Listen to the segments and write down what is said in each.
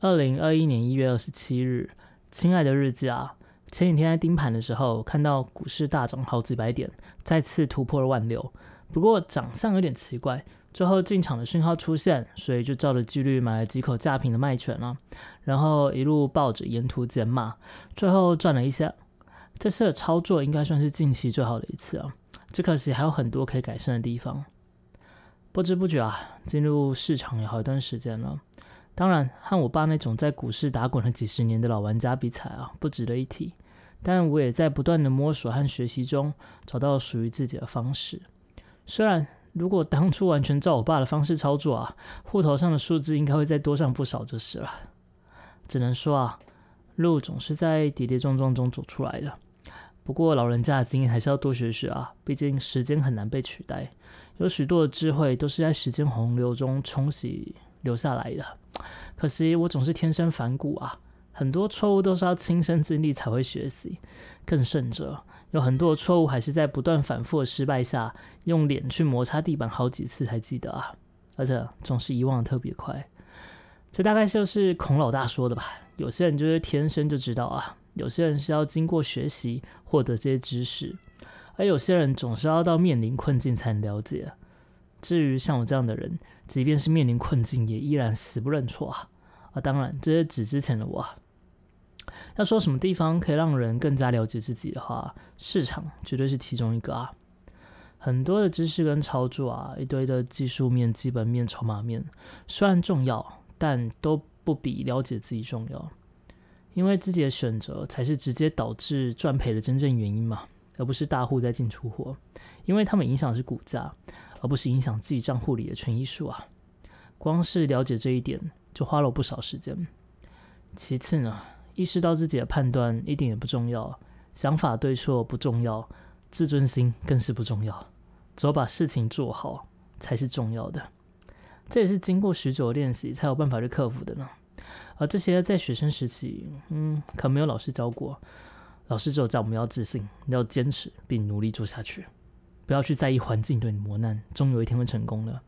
二零二一年一月二十七日，亲爱的日子啊！前几天在盯盘的时候，看到股市大涨好几百点，再次突破了万六。不过长相有点奇怪，最后进场的讯号出现，所以就照着纪律买了几口价平的卖权了，然后一路抱着沿途减码，最后赚了一些。这次的操作应该算是近期最好的一次啊！只可惜还有很多可以改善的地方。不知不觉啊，进入市场也好一段时间了。当然，和我爸那种在股市打滚了几十年的老玩家比起来啊，不值得一提。但我也在不断的摸索和学习中，找到属于自己的方式。虽然如果当初完全照我爸的方式操作啊，户头上的数字应该会再多上不少就是了。只能说啊，路总是在跌跌撞撞中走出来的。不过老人家的经验还是要多学学啊，毕竟时间很难被取代，有许多的智慧都是在时间洪流中冲洗。留下来的，可惜我总是天生反骨啊，很多错误都是要亲身经历才会学习，更甚者，有很多错误还是在不断反复的失败下，用脸去摩擦地板好几次才记得啊，而且总是遗忘的特别快。这大概就是孔老大说的吧，有些人就是天生就知道啊，有些人是要经过学习获得这些知识，而有些人总是要到面临困境才能了解。至于像我这样的人，即便是面临困境，也依然死不认错啊！啊，当然，这是指之前的我。要说什么地方可以让人更加了解自己的话，市场绝对是其中一个啊！很多的知识跟操作啊，一堆的技术面、基本面、筹码面，虽然重要，但都不比了解自己重要。因为自己的选择才是直接导致赚赔的真正原因嘛，而不是大户在进出货，因为他们影响的是股价。而不是影响自己账户里的权益数啊！光是了解这一点就花了不少时间。其次呢，意识到自己的判断一点也不重要，想法对错不重要，自尊心更是不重要，只有把事情做好才是重要的。这也是经过许久的练习才有办法去克服的呢。而这些在学生时期，嗯，可没有老师教过，老师只有教我们要自信，要坚持并努力做下去。不要去在意环境对你磨难，终有一天会成功的。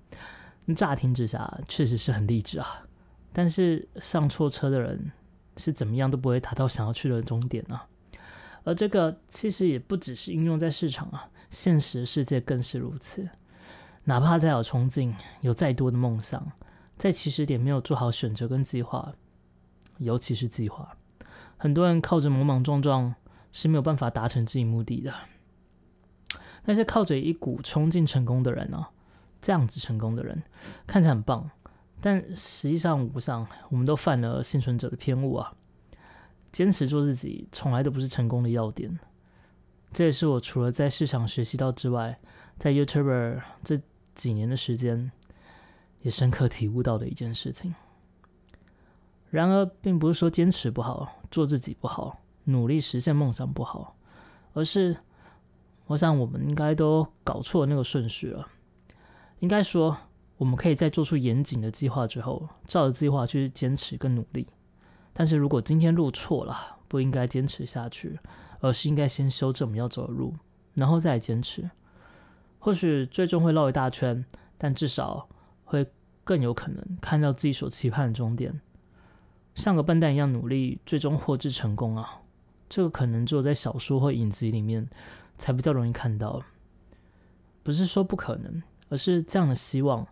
乍听之下确实是很励志啊，但是上错车的人是怎么样都不会达到想要去的终点啊。而这个其实也不只是应用在市场啊，现实世界更是如此。哪怕再有憧憬，有再多的梦想，在起始点没有做好选择跟计划，尤其是计划，很多人靠着莽莽撞撞是没有办法达成自己目的的。那些靠着一股冲劲成功的人呢？这样子成功的人看起来很棒，但实际上无上，我们都犯了幸存者的偏误啊！坚持做自己，从来都不是成功的要点。这也是我除了在市场学习到之外，在 YouTuber 这几年的时间，也深刻体悟到的一件事情。然而，并不是说坚持不好，做自己不好，努力实现梦想不好，而是。我想，我们应该都搞错那个顺序了。应该说，我们可以在做出严谨的计划之后，照着计划去坚持跟努力。但是如果今天路错了，不应该坚持下去，而是应该先修正我们要走的路，然后再坚持。或许最终会绕一大圈，但至少会更有可能看到自己所期盼的终点。像个笨蛋一样努力，最终获致成功啊！这个可能只有在小说或影集里面。才比较容易看到，不是说不可能，而是这样的希望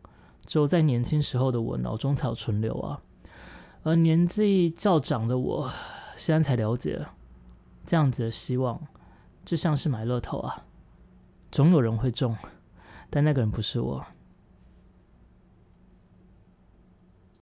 只有在年轻时候的我脑中才有存留啊。而年纪较长的我，现在才了解，这样子的希望就像是买乐透啊，总有人会中，但那个人不是我。